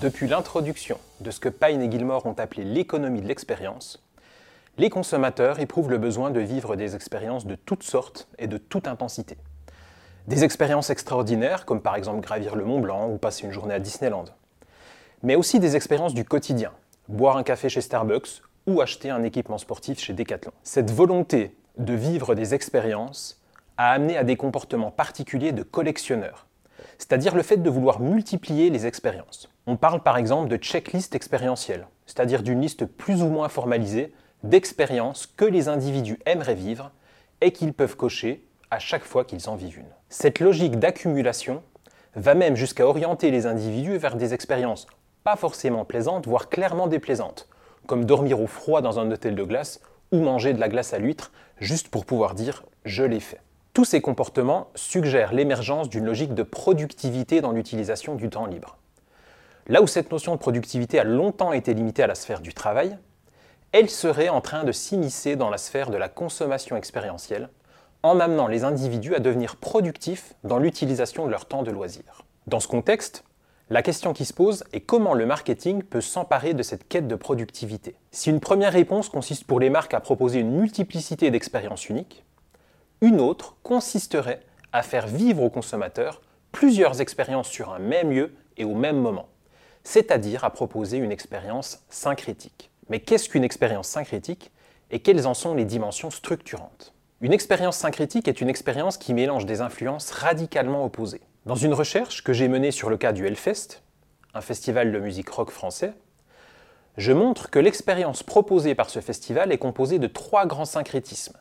Depuis l'introduction de ce que Pine et Gilmore ont appelé l'économie de l'expérience, les consommateurs éprouvent le besoin de vivre des expériences de toutes sortes et de toute intensité. Des expériences extraordinaires, comme par exemple gravir le Mont Blanc ou passer une journée à Disneyland. Mais aussi des expériences du quotidien, boire un café chez Starbucks ou acheter un équipement sportif chez Decathlon. Cette volonté de vivre des expériences a amené à des comportements particuliers de collectionneurs, c'est-à-dire le fait de vouloir multiplier les expériences. On parle par exemple de checklist expérientielle, c'est-à-dire d'une liste plus ou moins formalisée d'expériences que les individus aimeraient vivre et qu'ils peuvent cocher à chaque fois qu'ils en vivent une. Cette logique d'accumulation va même jusqu'à orienter les individus vers des expériences pas forcément plaisantes, voire clairement déplaisantes, comme dormir au froid dans un hôtel de glace ou manger de la glace à l'huître, juste pour pouvoir dire je l'ai fait. Tous ces comportements suggèrent l'émergence d'une logique de productivité dans l'utilisation du temps libre. Là où cette notion de productivité a longtemps été limitée à la sphère du travail, elle serait en train de s'immiscer dans la sphère de la consommation expérientielle, en amenant les individus à devenir productifs dans l'utilisation de leur temps de loisir. Dans ce contexte, la question qui se pose est comment le marketing peut s'emparer de cette quête de productivité. Si une première réponse consiste pour les marques à proposer une multiplicité d'expériences uniques, une autre consisterait à faire vivre aux consommateurs plusieurs expériences sur un même lieu et au même moment, c'est-à-dire à proposer une expérience syncrétique. Mais qu'est-ce qu'une expérience syncrétique et quelles en sont les dimensions structurantes? Une expérience syncrétique est une expérience qui mélange des influences radicalement opposées. Dans une recherche que j'ai menée sur le cas du Hellfest, un festival de musique rock français, je montre que l'expérience proposée par ce festival est composée de trois grands syncrétismes.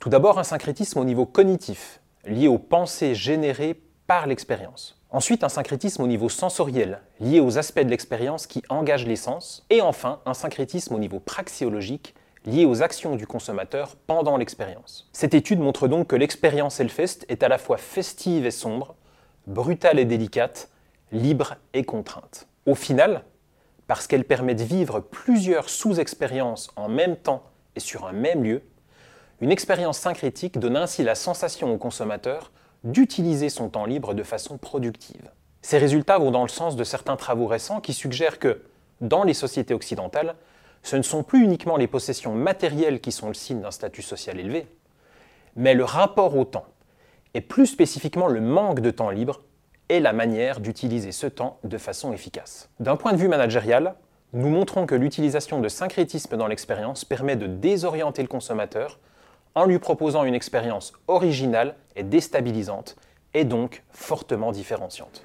Tout d'abord un syncrétisme au niveau cognitif, lié aux pensées générées par l'expérience. Ensuite, un syncrétisme au niveau sensoriel, lié aux aspects de l'expérience qui engagent les sens. Et enfin, un syncrétisme au niveau praxiologique, lié aux actions du consommateur pendant l'expérience. Cette étude montre donc que l'expérience Hellfest est à la fois festive et sombre, brutale et délicate, libre et contrainte. Au final, parce qu'elle permet de vivre plusieurs sous-expériences en même temps et sur un même lieu, une expérience syncrétique donne ainsi la sensation au consommateur d'utiliser son temps libre de façon productive. Ces résultats vont dans le sens de certains travaux récents qui suggèrent que, dans les sociétés occidentales, ce ne sont plus uniquement les possessions matérielles qui sont le signe d'un statut social élevé, mais le rapport au temps, et plus spécifiquement le manque de temps libre, est la manière d'utiliser ce temps de façon efficace. D'un point de vue managérial, nous montrons que l'utilisation de syncrétisme dans l'expérience permet de désorienter le consommateur en lui proposant une expérience originale et déstabilisante, et donc fortement différenciante.